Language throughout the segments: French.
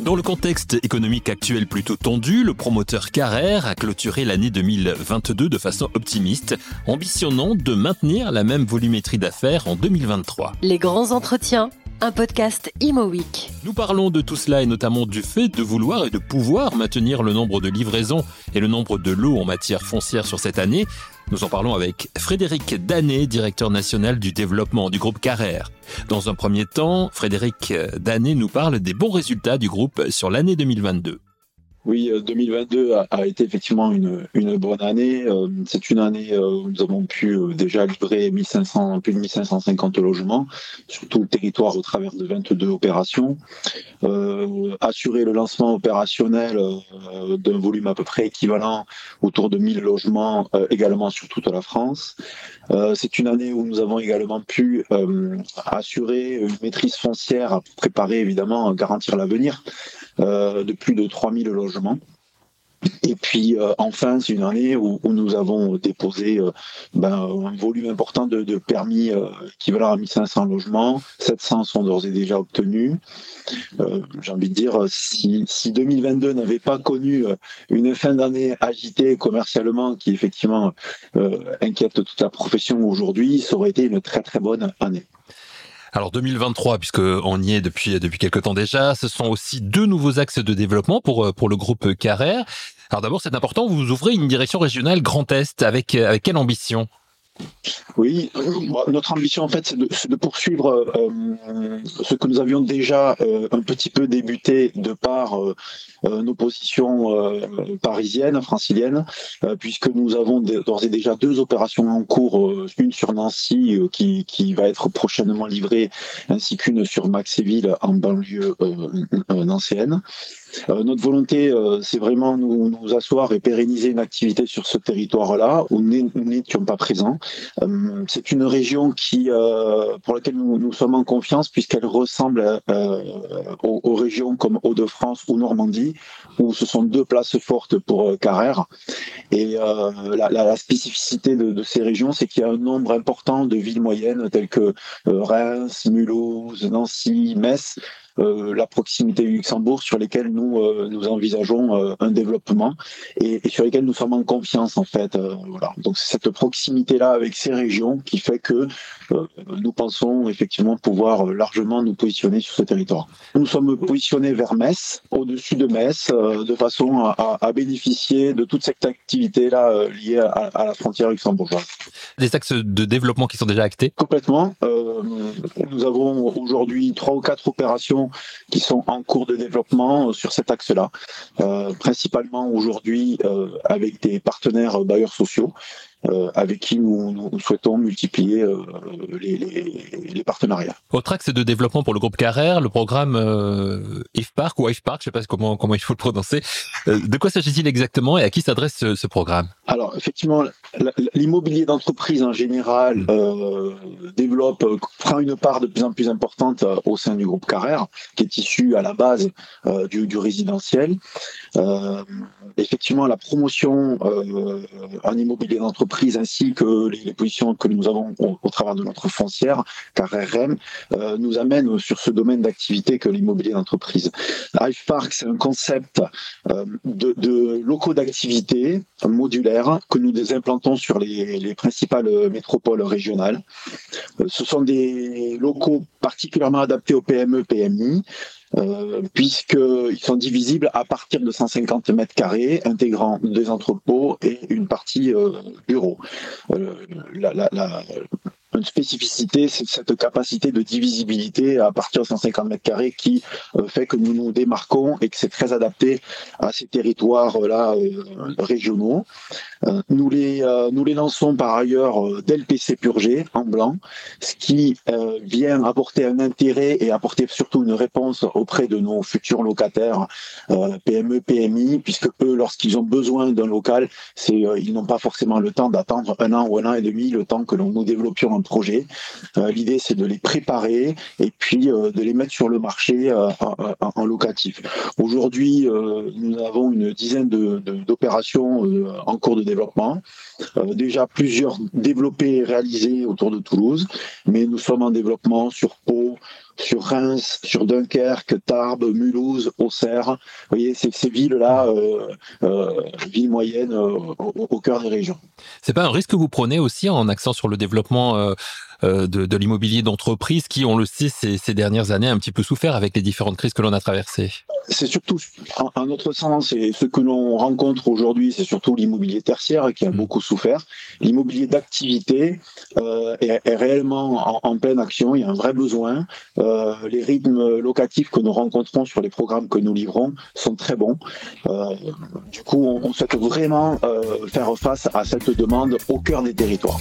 Dans le contexte économique actuel plutôt tendu, le promoteur Carrère a clôturé l'année 2022 de façon optimiste, ambitionnant de maintenir la même volumétrie d'affaires en 2023. Les grands entretiens, un podcast Imo Week. Nous parlons de tout cela et notamment du fait de vouloir et de pouvoir maintenir le nombre de livraisons et le nombre de lots en matière foncière sur cette année. Nous en parlons avec Frédéric Danet, directeur national du développement du groupe Carrère. Dans un premier temps, Frédéric Danet nous parle des bons résultats du groupe sur l'année 2022. Oui, 2022 euh, a, été effectivement une, bonne année. Euh, c'est une année euh, où nous avons pu déjà livrer 1500, plus de 1550 logements sur tout le territoire au travers de 22 opérations. assurer le lancement opérationnel d'un volume à peu près équivalent autour de 1000 logements également sur toute la France. c'est une année où nous avons également pu assurer une maîtrise foncière, préparer évidemment, garantir l'avenir de plus de 3000 logements. Et puis euh, enfin, c'est une année où, nous avons déposé euh, ben, un volume important de, permis équivalent à 1500 logements. 700 sont d'ores et déjà obtenus. J'ai envie de dire, si, si 2022 n'avait pas connu une fin d'année agitée commercialement, qui effectivement inquiète toute la profession aujourd'hui, ça aurait été une très très bonne année. Alors 2023, puisque on y est depuis depuis quelque temps déjà, ce sont aussi deux nouveaux axes de développement pour euh, pour le groupe Carrère. Alors d'abord, c'est important, vous ouvrez une direction régionale Grand Est avec avec quelle ambition? Oui, notre ambition en fait, c'est de, poursuivre euh, ce que nous avions déjà euh, un petit peu débuté de par euh, nos positions parisiennes, franciliennes, puisque nous avons d'ores et déjà deux opérations en cours, une sur Nancy qui, qui, va être prochainement livrée, ainsi qu'une sur Maxéville en banlieue nancéenne. Euh, notre volonté, euh, c'est vraiment nous, nous asseoir et pérenniser une activité sur ce territoire-là où nous n'étions pas présents. Euh, c'est une région qui, pour laquelle nous, nous, sommes en confiance puisqu'elle ressemble aux, aux, régions comme Hauts-de-France ou Normandie, où ce sont deux places fortes pour Carrère. Et la, la, spécificité de, de ces régions, c'est qu'il y a un nombre important de villes moyennes telles que Reims, Mulhouse, Nancy, Metz, euh, la proximité du Luxembourg sur lesquels nous euh, nous envisageons euh, un développement et, sur lesquels nous sommes en confiance en fait. voilà. Donc c'est cette proximité là avec ces régions qui fait que nous pensons effectivement pouvoir largement nous positionner sur ce territoire. Nous sommes positionnés vers Metz, au-dessus de Metz, de façon à, bénéficier de toute cette activité là liée à, à, la frontière luxembourgeoise. Des axes de développement qui sont déjà actés? Complètement. nous avons aujourd'hui trois ou quatre opérations qui sont en cours de développement euh, sur cet axe-là, euh, principalement aujourd'hui euh, avec des partenaires bailleurs sociaux euh, avec qui nous, souhaitons multiplier euh, les, les, partenariats. Autre axe de développement pour le groupe Carrère, le programme euh, IFPark ou IFPark, je ne sais pas comment, comment il faut le prononcer. Euh, de quoi s'agit-il exactement et à qui s'adresse ce, ce, programme? Alors effectivement, l'immobilier d'entreprise en général euh, développe, prend une part de plus en plus importante au sein du groupe Carrère, qui est issu à la base du, du, résidentiel. effectivement, la promotion en immobilier d'entreprise ainsi que les, positions que nous avons au, travers de notre foncière, car RM, euh, nous amène sur ce domaine d'activité que l'immobilier d'entreprise. Hive Park, c'est un concept euh, de, locaux d'activité modulaires que nous implantons sur les, les principales métropoles régionales. Euh, ce sont des locaux particulièrement adaptés aux PME, PMI, euh, puisqu'ils sont divisibles à partir de 150 mètres carrés, intégrant des entrepôts et une partie euh, bureau. Euh, une spécificité, c'est cette capacité de divisibilité à partir de 150 mètres carrés qui euh, fait que nous nous démarquons et que c'est très adapté à ces territoires-là euh, régionaux. Euh, nous, les, nous les lançons par ailleurs d'LPC purgé en blanc, ce qui vient apporter un intérêt et apporter surtout une réponse auprès de nos futurs locataires PME, PMI, puisque eux, lorsqu'ils ont besoin d'un local, c'est ils n'ont pas forcément le temps d'attendre un an ou un an et demi, le temps que nous développions un projets. L'idée, c'est de les préparer et puis de les mettre sur le marché en, locatif. Aujourd'hui, nous avons une dizaine d'opérations en cours de développement. déjà plusieurs développées et réalisées autour de Toulouse, mais nous sommes en développement sur Pau, sur Reims, sur Dunkerque, Tarbes, Mulhouse, Auxerre. Vous voyez, ces, villes-là, euh, euh, villes moyennes euh, au, cœur des régions. C'est pas un risque que vous prenez aussi en accent sur le développement de, de l'immobilier d'entreprise qui, on le sait, ces, ces, dernières années a un petit peu souffert avec les différentes crises que l'on a traversées C'est surtout, en, notre sens, et ce que l'on rencontre aujourd'hui, c'est surtout l'immobilier tertiaire qui a mmh. beaucoup souffert. L'immobilier d'activité euh, est, est, réellement en, en, pleine action, il y a un vrai besoin. Euh, les rythmes locatifs que nous rencontrons sur les programmes que nous livrons sont très bons. Euh, du coup, on, on souhaite vraiment euh, faire face à cette demande au cœur des territoires.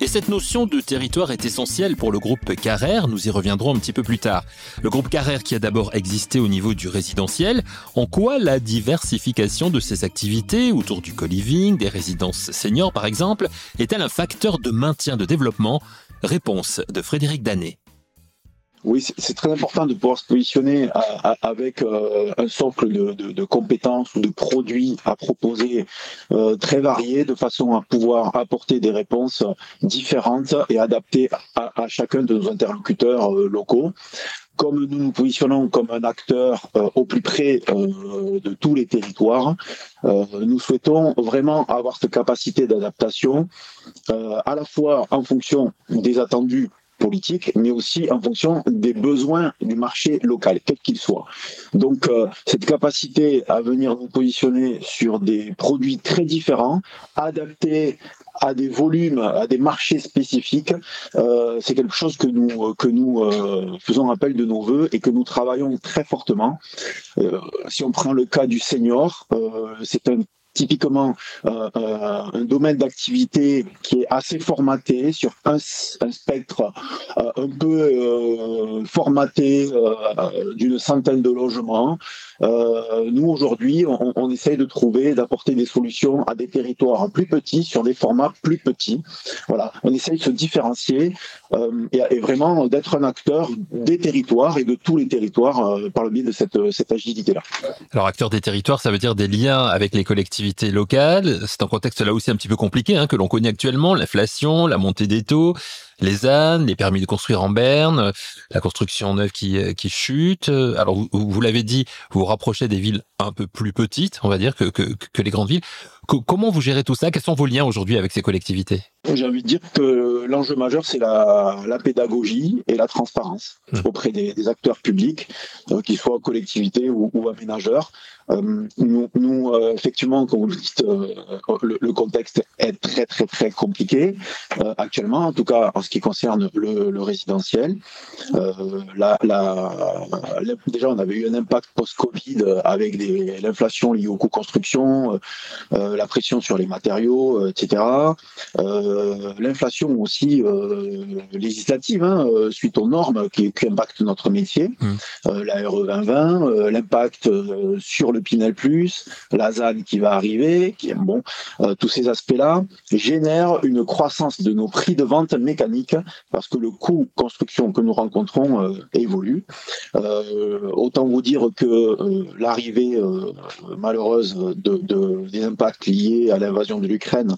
Et cette notion de territoire est essentielle pour le groupe Carrère, nous y reviendrons un petit peu plus tard. Le groupe Carrère qui a d'abord existé au niveau du résidentiel, en quoi la diversification de ses activités autour du co-living, des résidences seniors par exemple, est-elle un facteur de maintien de développement? Réponse de Frédéric Danet. Oui, c'est très important de pouvoir se positionner avec euh, un socle de, compétences ou de produits à proposer euh, très variés de façon à pouvoir apporter des réponses différentes et adaptées à, chacun de nos interlocuteurs euh, locaux. Comme nous nous positionnons comme un acteur au plus près de tous les territoires, nous souhaitons vraiment avoir cette capacité d'adaptation, à la fois en fonction des attendus politique, mais aussi en fonction des besoins du marché local, quel qu'il soit. Donc, euh, cette capacité à venir nous positionner sur des produits très différents, adaptés à des volumes, à des marchés spécifiques, euh, c'est quelque chose que nous que nous euh, faisons appel de nos voeux et que nous travaillons très fortement. Euh, si on prend le cas du senior, euh, c'est un typiquement euh, euh, un domaine d'activité qui est assez formaté sur un, spectre euh, un peu formaté d'une centaine de logements. Nous aujourd'hui, on, on, essaye de trouver, d'apporter des solutions à des territoires plus petits sur des formats plus petits. Voilà, on essaye de se différencier et, et, vraiment d'être un acteur des territoires et de tous les territoires par le biais de cette, cette agilité-là. Alors acteur des territoires, ça veut dire des liens avec les collectivités locales. C'est un contexte là aussi un petit peu compliqué hein, que l'on connaît actuellement, l'inflation, la montée des taux, les ânes, les permis de construire en berne, la construction neuve qui, qui chute. Alors vous, vous l'avez dit, vous rapprochez des villes un peu plus petites, on va dire, que les grandes villes. Comment vous gérez tout ça? Quels sont vos liens aujourd'hui avec ces collectivités? J'ai envie de dire que l'enjeu majeur, c'est la, la, pédagogie et la transparence mmh. auprès des, des, acteurs publics, euh, qu'ils soient collectivités ou, ou aménageurs. Euh, nous, nous euh, effectivement, comme vous le dites, le, le, contexte est très très très compliqué actuellement, en tout cas en ce qui concerne le, le résidentiel. La, la, déjà, on avait eu un impact post-Covid avec l'inflation liée aux coûts construction, la pression sur les matériaux, etc. L'inflation aussi législative, hein, suite aux normes qui, qui impactent notre métier, mmh. la RE 2020, l'impact sur le Pinel Plus, la ZAN qui va arriver, qui, bon, euh, tous ces aspects-là génèrent une croissance de nos prix de vente mécanique parce que le coût construction que nous rencontrons euh, évolue. Euh, autant vous dire que euh, l'arrivée euh, malheureuse de, de, des impacts liés à l'invasion de l'Ukraine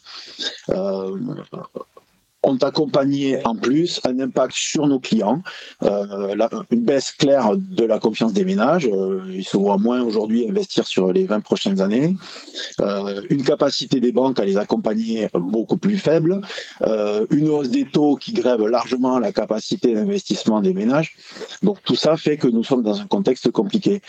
ont accompagné en plus un impact sur nos clients, euh, une baisse claire de la confiance des ménages. Euh, ils se voient moins aujourd'hui investir sur les 20 prochaines années. Euh, une capacité des banques à les accompagner beaucoup plus faible. Une hausse des taux qui grève largement la capacité d'investissement des ménages. Donc tout ça fait que nous sommes dans un contexte compliqué.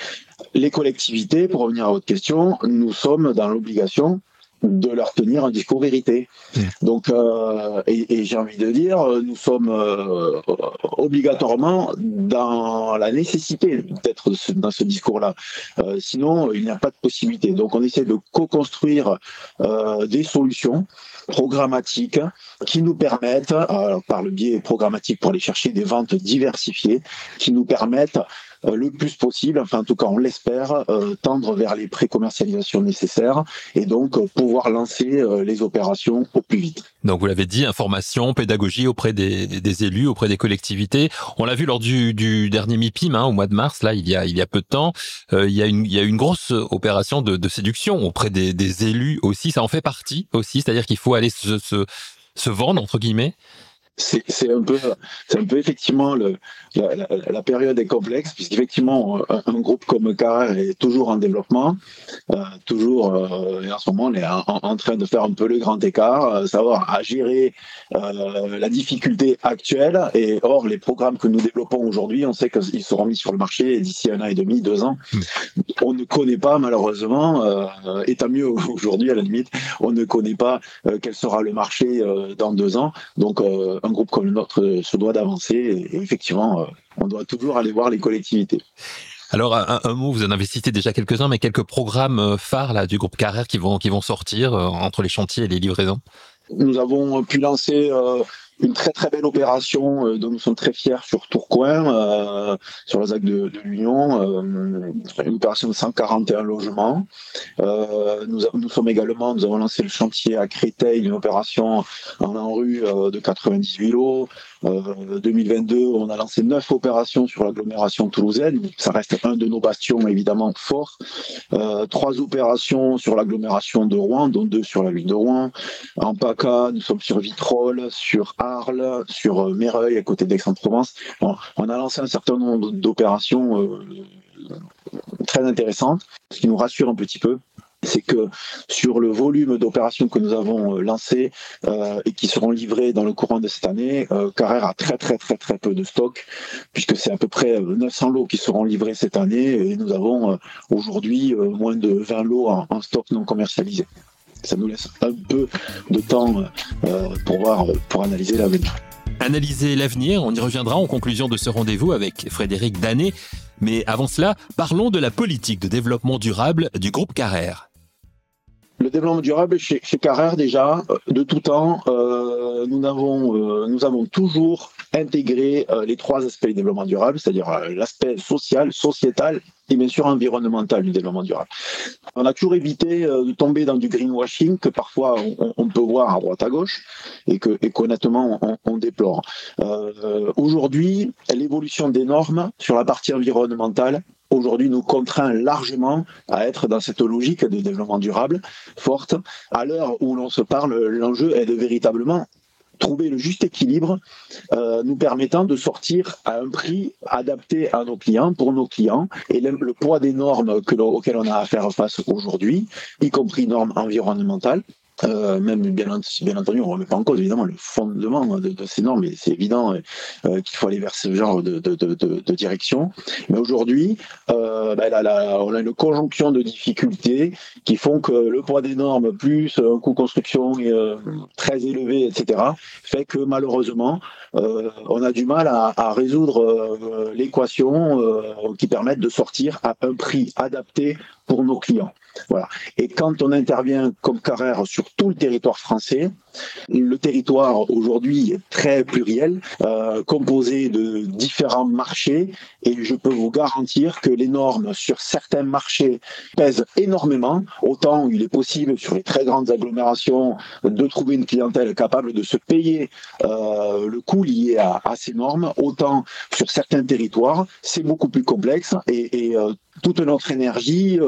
Les collectivités, pour revenir à votre question, nous sommes dans l'obligation de leur tenir un discours vérité. Mmh. Donc, euh, et, et j'ai envie de dire, nous sommes euh, obligatoirement dans la nécessité d'être dans ce discours-là. Euh, sinon, il n'y a pas de possibilité. Donc, on essaie de co-construire euh, des solutions programmatiques qui nous permettent, par le biais programmatique pour aller chercher des ventes diversifiées, qui nous permettent le plus possible, enfin en tout cas on l'espère, tendre vers les pré-commercialisations nécessaires et donc pouvoir lancer les opérations au plus vite. Donc vous l'avez dit, information, pédagogie auprès des, élus, auprès des collectivités. On l'a vu lors du, dernier MIPIM hein, au mois de mars, là il y a, il y a peu de temps, il, y a une, il y a une grosse opération de, séduction auprès des, élus aussi. Ça en fait partie aussi, c'est-à-dire qu'il faut aller se, se vendre entre guillemets c'est un peu, c'est un peu effectivement la, période est complexe puisqu'effectivement un, un, groupe comme Carrère est toujours en développement, euh, toujours euh, et en ce moment on est en, train de faire un peu le grand écart, euh, savoir à gérer euh, la difficulté actuelle et or les programmes que nous développons aujourd'hui, on sait qu'ils seront mis sur le marché d'ici un an et demi, deux ans. On ne connaît pas malheureusement, et tant mieux aujourd'hui à la limite, on ne connaît pas quel sera le marché dans deux ans, donc un groupe comme le nôtre se doit d'avancer et, effectivement, euh, on doit toujours aller voir les collectivités. Alors un, mot, vous en avez cité déjà quelques-uns, mais quelques programmes euh, phares là du groupe Carrère qui vont qui vont sortir euh, entre les chantiers et les livraisons? Nous avons pu lancer une très très belle opération euh, dont nous sommes très fiers sur Tourcoing, euh, sur la ZAC de, de l'Union, euh, une opération de 141 logements. Nous, nous sommes également, nous avons lancé le chantier à Créteil, une opération en en rue de 98 lots. 2022, on a lancé neuf opérations sur l'agglomération toulousaine. Ça reste un de nos bastions évidemment forts. trois opérations sur l'agglomération de Rouen, dont deux sur la ville de Rouen. En PACA, nous sommes sur Vitrolles, sur Arles, sur euh, Méreuil, à côté d'Aix-en-Provence. on a lancé un certain nombre d'opérations euh, très intéressantes, ce qui nous rassure un petit peu c'est que sur le volume d'opérations que nous avons euh, lancées et qui seront livrées dans le courant de cette année, Carrère a très très très très peu de stock, puisque c'est à peu près 900 lots qui seront livrés cette année, et nous avons aujourd'hui moins de 20 lots en stock non commercialisés ça nous laisse un peu de temps euh, pour analyser l'avenir. Analyser l'avenir, on y reviendra en conclusion de ce rendez-vous avec Frédéric Danet. Mais avant cela, parlons de la politique de développement durable du groupe Carrère. Le développement durable chez, chez Carrère, déjà, euh, de tout temps, euh, nous, avons, nous avons toujours intégré les trois aspects du développement durable, c'est-à-dire l'aspect social, sociétal et bien sûr environnemental du développement durable. On a toujours évité euh, de tomber dans du greenwashing que parfois on, peut voir à droite à gauche et que qu'honnêtement on, déplore. Euh, Aujourd'hui, l'évolution des normes sur la partie environnementale aujourd'hui nous contraint largement à être dans cette logique de développement durable forte. À l'heure où l'on se parle, l'enjeu est de véritablement trouver le juste équilibre euh, nous permettant de sortir à un prix adapté à nos clients, pour nos clients, et le, poids des normes que auxquelles on a à faire face aujourd'hui, y compris normes environnementales, euh, même bien, bien, entendu, on ne remet pas en cause évidemment le fondement de, de ces normes, mais c'est évident euh, qu'il faut aller vers ce genre de, de, de direction. Mais aujourd'hui, euh, ben on a une conjonction de difficultés qui font que le poids des normes plus un coût construction euh, très élevé, etc., fait que malheureusement, euh, on a du mal à, à résoudre l'équation qui permette de sortir à un prix adapté pour nos clients. Voilà. Et quand on intervient comme Carrère sur tout le territoire français, le territoire aujourd'hui est très pluriel, euh, composé de différents marchés, et je peux vous garantir que les normes sur certains marchés pèsent énormément. Autant il est possible sur les très grandes agglomérations de trouver une clientèle capable de se payer euh, le coût lié à, ces normes, autant sur certains territoires c'est beaucoup plus complexe et, euh, toute notre énergie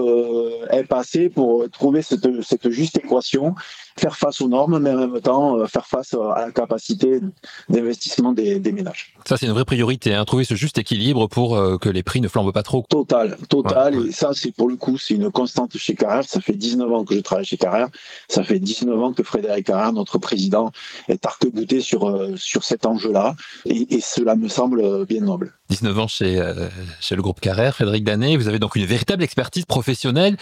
est passée pour trouver cette, cette juste équation faire face aux normes, mais en même temps euh, faire face à la capacité d'investissement des, ménages. Ça, c'est une vraie priorité, hein, trouver ce juste équilibre pour euh, que les prix ne flambent pas trop. Total, total. Et ça, c'est pour le coup, c'est une constante chez Carrère. Ça fait 19 ans que je travaille chez Carrère. Ça fait 19 ans que Frédéric Carrère, notre président, est arc-bouté sur, euh, sur cet enjeu-là. Et, et, cela me semble bien noble. 19 ans chez, chez le groupe Carrère, Frédéric Danet. Vous avez donc une véritable expertise professionnelle.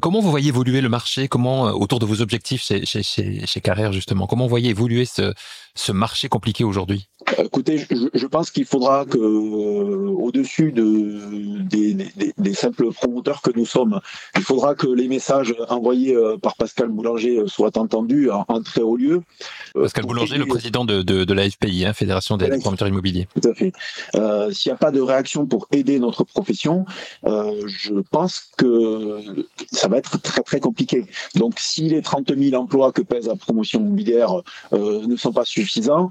comment vous voyez évoluer le marché? Comment, autour de vos objectifs chez, chez, chez, Carrère, justement. Comment vous voyez évoluer ce, ce marché compliqué aujourd'hui Écoutez, je, pense qu'il faudra que, au-dessus de, des, simples promoteurs que nous sommes, il faudra que les messages envoyés par Pascal Boulanger soient entendus en, très haut lieu. Pascal Boulanger, le président de, de, la FPI, hein, Fédération des promoteurs immobiliers. Tout à fait. S'il n'y a pas de réaction pour aider notre profession, je pense que ça va être très très compliqué. Donc, si les 30 000 emplois que pèse la promotion immobilière euh, ne sont pas suffisants,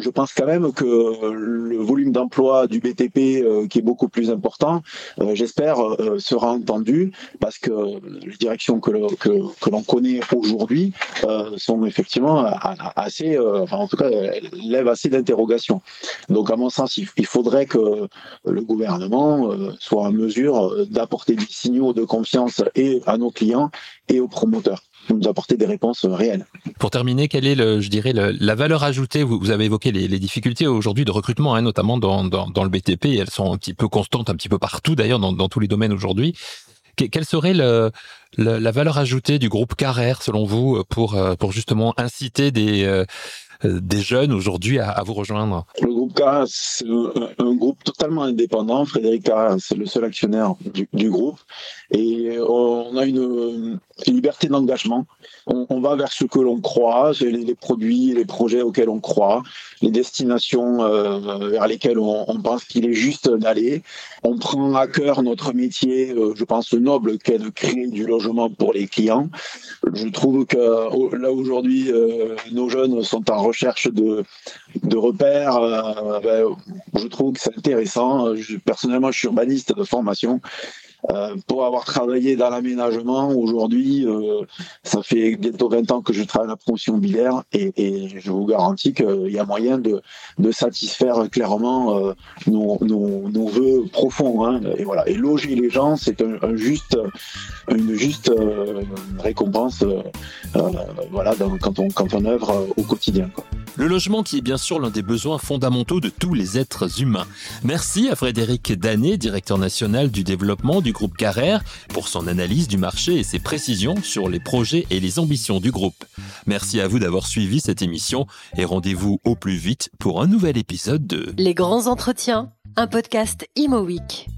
je pense quand même que le volume d'emploi du BTP, euh, qui est beaucoup plus important, euh, j'espère, euh, sera entendu parce que les directions que, l'on connaît aujourd'hui sont effectivement assez, en tout cas, lèvent assez d'interrogations. Donc à mon sens, il, faudrait que le gouvernement soit en mesure d'apporter des signaux de confiance et à nos clients et aux promoteurs nous apporter des réponses réelles. Pour terminer, quelle est, le, je dirais, la valeur ajoutée? Vous, avez évoqué les, difficultés aujourd'hui de recrutement, hein, notamment dans, dans, le BTP. Elles sont un petit peu constantes, un petit peu partout d'ailleurs, dans, dans tous les domaines aujourd'hui. Quelle serait le, la valeur ajoutée du groupe Carrère, selon vous, pour, pour justement inciter des, euh, des jeunes aujourd'hui à, vous rejoindre? Le groupe Carrère, c'est un, groupe totalement indépendant. Frédéric Carrère, c'est le seul actionnaire du, du, groupe. Et on a une, liberté d'engagement. On, va vers ce que l'on croit, les, produits, les projets auxquels on croit, les destinations euh, vers lesquelles on, pense qu'il est juste d'aller. On prend à cœur notre métier, euh, je pense noble, qu'est de créer du logement pour les clients. Je trouve que là aujourd'hui, euh, nos jeunes sont en recherche de, de repères. Ben, je trouve que c'est intéressant. personnellement, je suis urbaniste de formation. Euh, pour avoir travaillé dans l'aménagement, aujourd'hui, euh, ça fait bientôt 20 ans que je travaille à la promotion immobilière et, et je vous garantis qu'il y a moyen de, de satisfaire clairement euh, nos, nos, nos, vœux profonds. Hein, et voilà. Et loger les gens, c'est un, un, juste, une juste euh, récompense, voilà, dans, quand on quand on œuvre au quotidien. Quoi. Le logement qui est bien sûr l'un des besoins fondamentaux de tous les êtres humains. Merci à Frédéric Danet, directeur national du développement du groupe Carrère, pour son analyse du marché et ses précisions sur les projets et les ambitions du groupe. Merci à vous d'avoir suivi cette émission et rendez-vous au plus vite pour un nouvel épisode de Les grands entretiens, un podcast Imo Week.